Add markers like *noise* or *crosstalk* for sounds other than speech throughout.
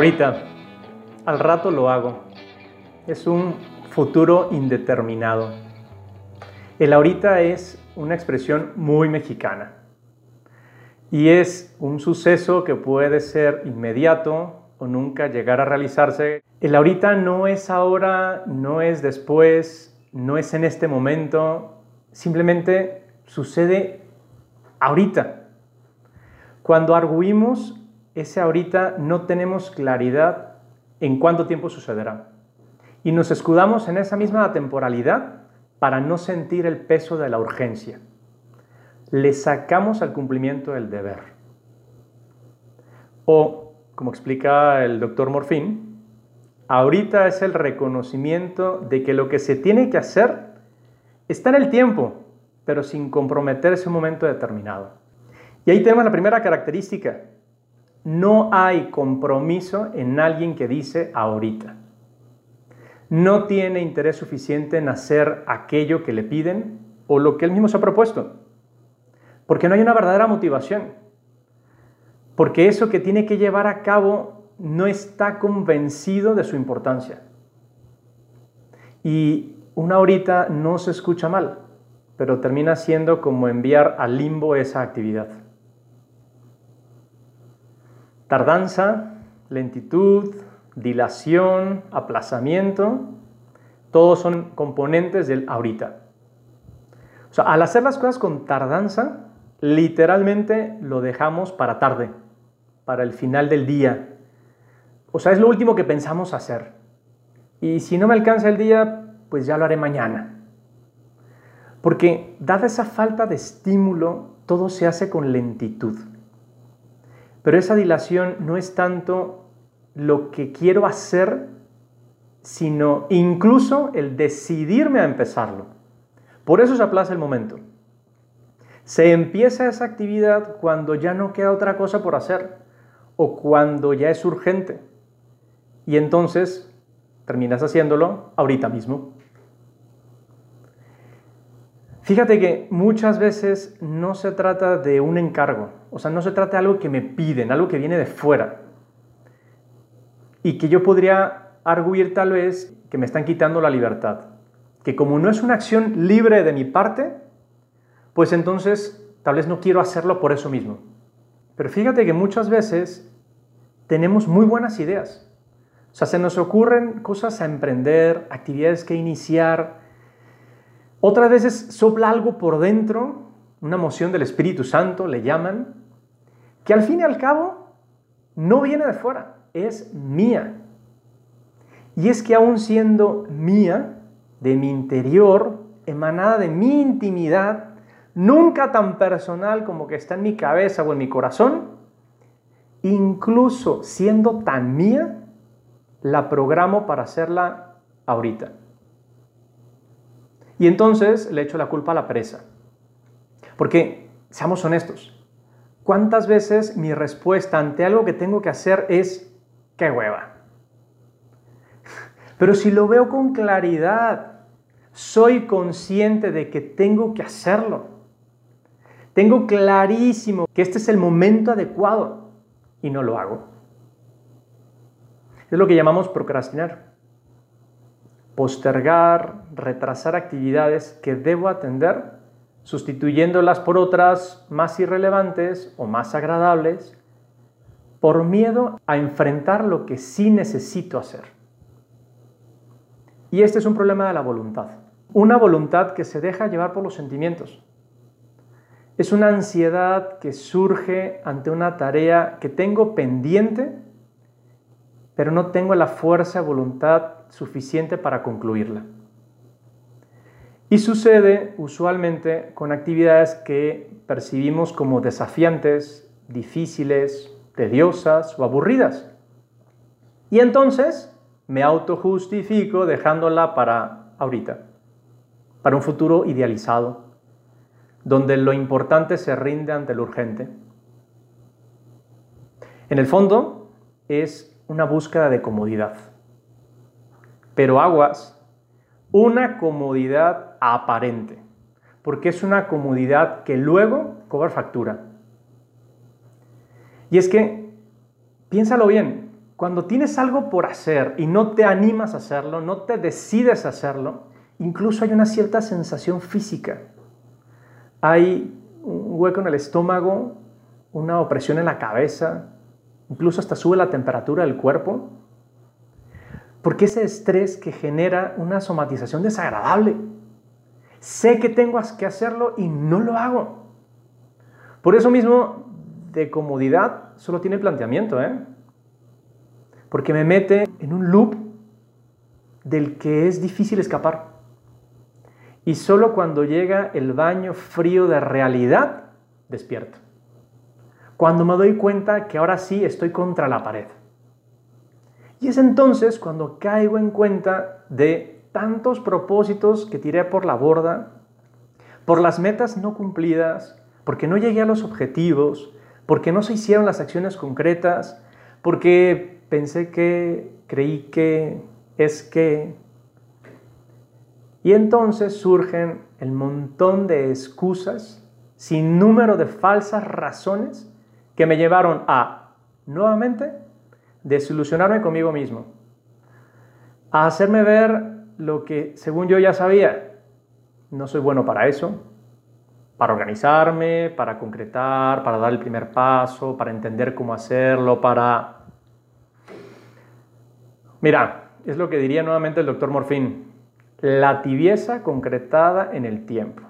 Ahorita, al rato lo hago. Es un futuro indeterminado. El ahorita es una expresión muy mexicana y es un suceso que puede ser inmediato o nunca llegar a realizarse. El ahorita no es ahora, no es después, no es en este momento, simplemente sucede ahorita. Cuando arguimos ese ahorita no tenemos claridad en cuánto tiempo sucederá. Y nos escudamos en esa misma temporalidad para no sentir el peso de la urgencia. Le sacamos al cumplimiento del deber. O, como explica el doctor Morfín, ahorita es el reconocimiento de que lo que se tiene que hacer está en el tiempo, pero sin comprometerse un momento determinado. Y ahí tenemos la primera característica. No hay compromiso en alguien que dice ahorita no tiene interés suficiente en hacer aquello que le piden o lo que él mismo se ha propuesto. Porque no hay una verdadera motivación. Porque eso que tiene que llevar a cabo no está convencido de su importancia. Y una horita no se escucha mal, pero termina siendo como enviar al limbo esa actividad. Tardanza, lentitud, dilación, aplazamiento, todos son componentes del ahorita. O sea, al hacer las cosas con tardanza, literalmente lo dejamos para tarde, para el final del día. O sea, es lo último que pensamos hacer. Y si no me alcanza el día, pues ya lo haré mañana. Porque dada esa falta de estímulo, todo se hace con lentitud. Pero esa dilación no es tanto lo que quiero hacer, sino incluso el decidirme a empezarlo. Por eso se aplaza el momento. Se empieza esa actividad cuando ya no queda otra cosa por hacer o cuando ya es urgente. Y entonces terminas haciéndolo ahorita mismo. Fíjate que muchas veces no se trata de un encargo, o sea, no se trata de algo que me piden, algo que viene de fuera y que yo podría arguir tal vez que me están quitando la libertad. Que como no es una acción libre de mi parte, pues entonces tal vez no quiero hacerlo por eso mismo. Pero fíjate que muchas veces tenemos muy buenas ideas. O sea, se nos ocurren cosas a emprender, actividades que iniciar. Otras veces sopla algo por dentro, una moción del Espíritu Santo, le llaman, que al fin y al cabo no viene de fuera es mía. Y es que aún siendo mía, de mi interior, emanada de mi intimidad, nunca tan personal como que está en mi cabeza o en mi corazón, incluso siendo tan mía, la programo para hacerla ahorita. Y entonces le echo la culpa a la presa. Porque, seamos honestos, ¿cuántas veces mi respuesta ante algo que tengo que hacer es qué hueva. *laughs* Pero si lo veo con claridad, soy consciente de que tengo que hacerlo. Tengo clarísimo que este es el momento adecuado y no lo hago. Es lo que llamamos procrastinar. Postergar, retrasar actividades que debo atender, sustituyéndolas por otras más irrelevantes o más agradables por miedo a enfrentar lo que sí necesito hacer. Y este es un problema de la voluntad. Una voluntad que se deja llevar por los sentimientos. Es una ansiedad que surge ante una tarea que tengo pendiente, pero no tengo la fuerza voluntad suficiente para concluirla. Y sucede usualmente con actividades que percibimos como desafiantes, difíciles, tediosas o aburridas. Y entonces me autojustifico dejándola para ahorita, para un futuro idealizado, donde lo importante se rinde ante lo urgente. En el fondo es una búsqueda de comodidad, pero aguas, una comodidad aparente, porque es una comodidad que luego cobra factura. Y es que, piénsalo bien, cuando tienes algo por hacer y no te animas a hacerlo, no te decides a hacerlo, incluso hay una cierta sensación física. Hay un hueco en el estómago, una opresión en la cabeza, incluso hasta sube la temperatura del cuerpo, porque ese estrés que genera una somatización desagradable. Sé que tengo que hacerlo y no lo hago. Por eso mismo, de comodidad, solo tiene planteamiento, ¿eh? porque me mete en un loop del que es difícil escapar. Y solo cuando llega el baño frío de realidad, despierto. Cuando me doy cuenta que ahora sí estoy contra la pared. Y es entonces cuando caigo en cuenta de tantos propósitos que tiré por la borda, por las metas no cumplidas, porque no llegué a los objetivos, porque no se hicieron las acciones concretas, porque pensé que, creí que, es que... Y entonces surgen el montón de excusas, sin número de falsas razones que me llevaron a, nuevamente, desilusionarme conmigo mismo, a hacerme ver lo que según yo ya sabía, no soy bueno para eso, para organizarme, para concretar, para dar el primer paso, para entender cómo hacerlo, para Mira, es lo que diría nuevamente el doctor Morfín, la tibieza concretada en el tiempo.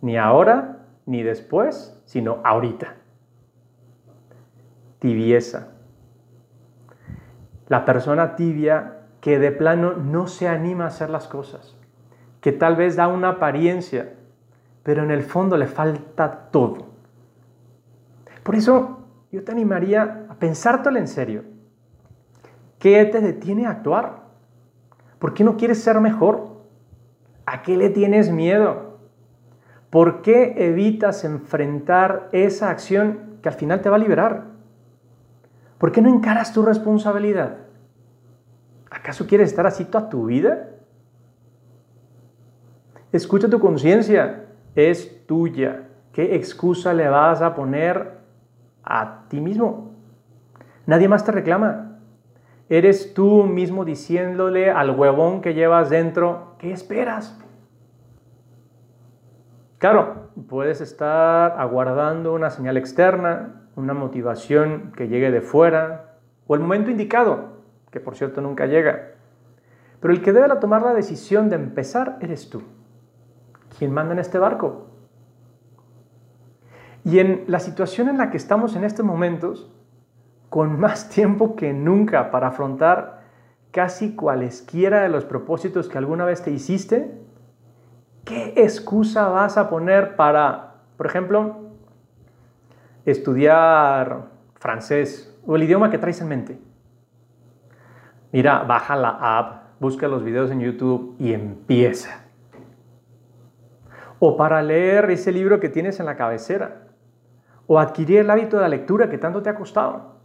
Ni ahora, ni después, sino ahorita. Tibieza. La persona tibia que de plano no se anima a hacer las cosas, que tal vez da una apariencia, pero en el fondo le falta todo. Por eso yo te animaría a pensártelo en serio ¿Qué te detiene a actuar? ¿Por qué no quieres ser mejor? ¿A qué le tienes miedo? ¿Por qué evitas enfrentar esa acción que al final te va a liberar? ¿Por qué no encaras tu responsabilidad? ¿Acaso quieres estar así toda tu vida? Escucha tu conciencia, es tuya. ¿Qué excusa le vas a poner a ti mismo? Nadie más te reclama. Eres tú mismo diciéndole al huevón que llevas dentro, ¿qué esperas? Claro, puedes estar aguardando una señal externa, una motivación que llegue de fuera, o el momento indicado, que por cierto nunca llega. Pero el que debe tomar la decisión de empezar eres tú, quien manda en este barco. Y en la situación en la que estamos en estos momentos, con más tiempo que nunca para afrontar casi cualesquiera de los propósitos que alguna vez te hiciste, ¿qué excusa vas a poner para, por ejemplo, estudiar francés o el idioma que traes en mente? Mira, baja la app, busca los videos en YouTube y empieza. O para leer ese libro que tienes en la cabecera. O adquirir el hábito de la lectura que tanto te ha costado.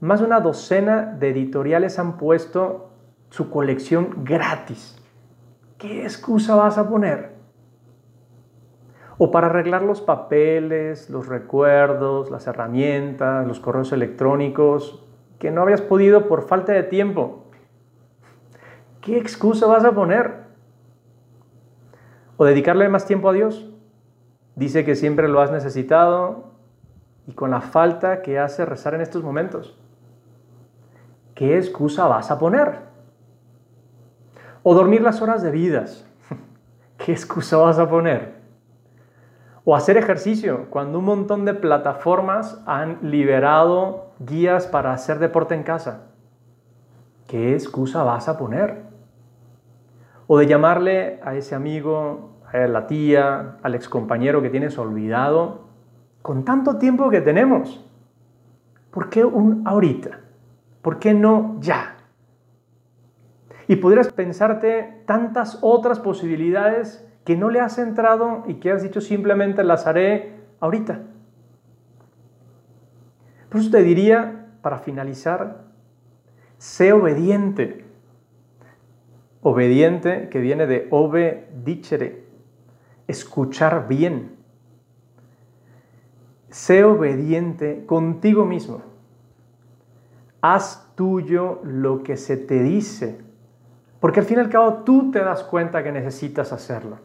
Más de una docena de editoriales han puesto su colección gratis. ¿Qué excusa vas a poner? O para arreglar los papeles, los recuerdos, las herramientas, los correos electrónicos, que no habías podido por falta de tiempo. ¿Qué excusa vas a poner? ¿O dedicarle más tiempo a Dios? Dice que siempre lo has necesitado y con la falta que hace rezar en estos momentos. ¿qué excusa vas a poner? O dormir las horas de vidas. *laughs* ¿Qué excusa vas a poner? O hacer ejercicio, cuando un montón de plataformas han liberado guías para hacer deporte en casa. ¿Qué excusa vas a poner? O de llamarle a ese amigo, a la tía, al excompañero que tienes olvidado, con tanto tiempo que tenemos. ¿Por qué un ahorita? ¿Por qué no ya? Y podrías pensarte tantas otras posibilidades que no le has entrado y que has dicho simplemente las haré ahorita. Por eso te diría, para finalizar, sé obediente. Obediente que viene de obedicere, escuchar bien. Sé obediente contigo mismo haz tuyo lo que se te dice, porque al fin y al cabo tú te das cuenta que necesitas hacerlo.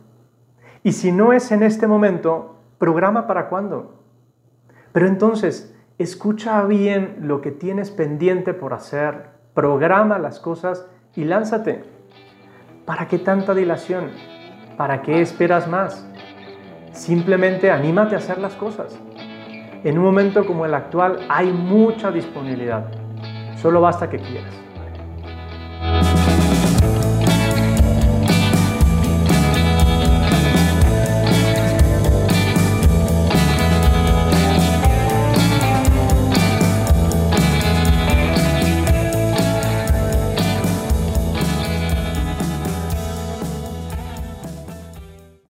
Y si no es en este momento, programa para cuándo. Pero entonces, escucha bien lo que tienes pendiente por hacer, programa las cosas y lánzate. ¿Para qué tanta dilación? ¿Para qué esperas más? Simplemente anímate a hacer las cosas. En un momento como el actual hay mucha disponibilidad. Solo basta que quieras.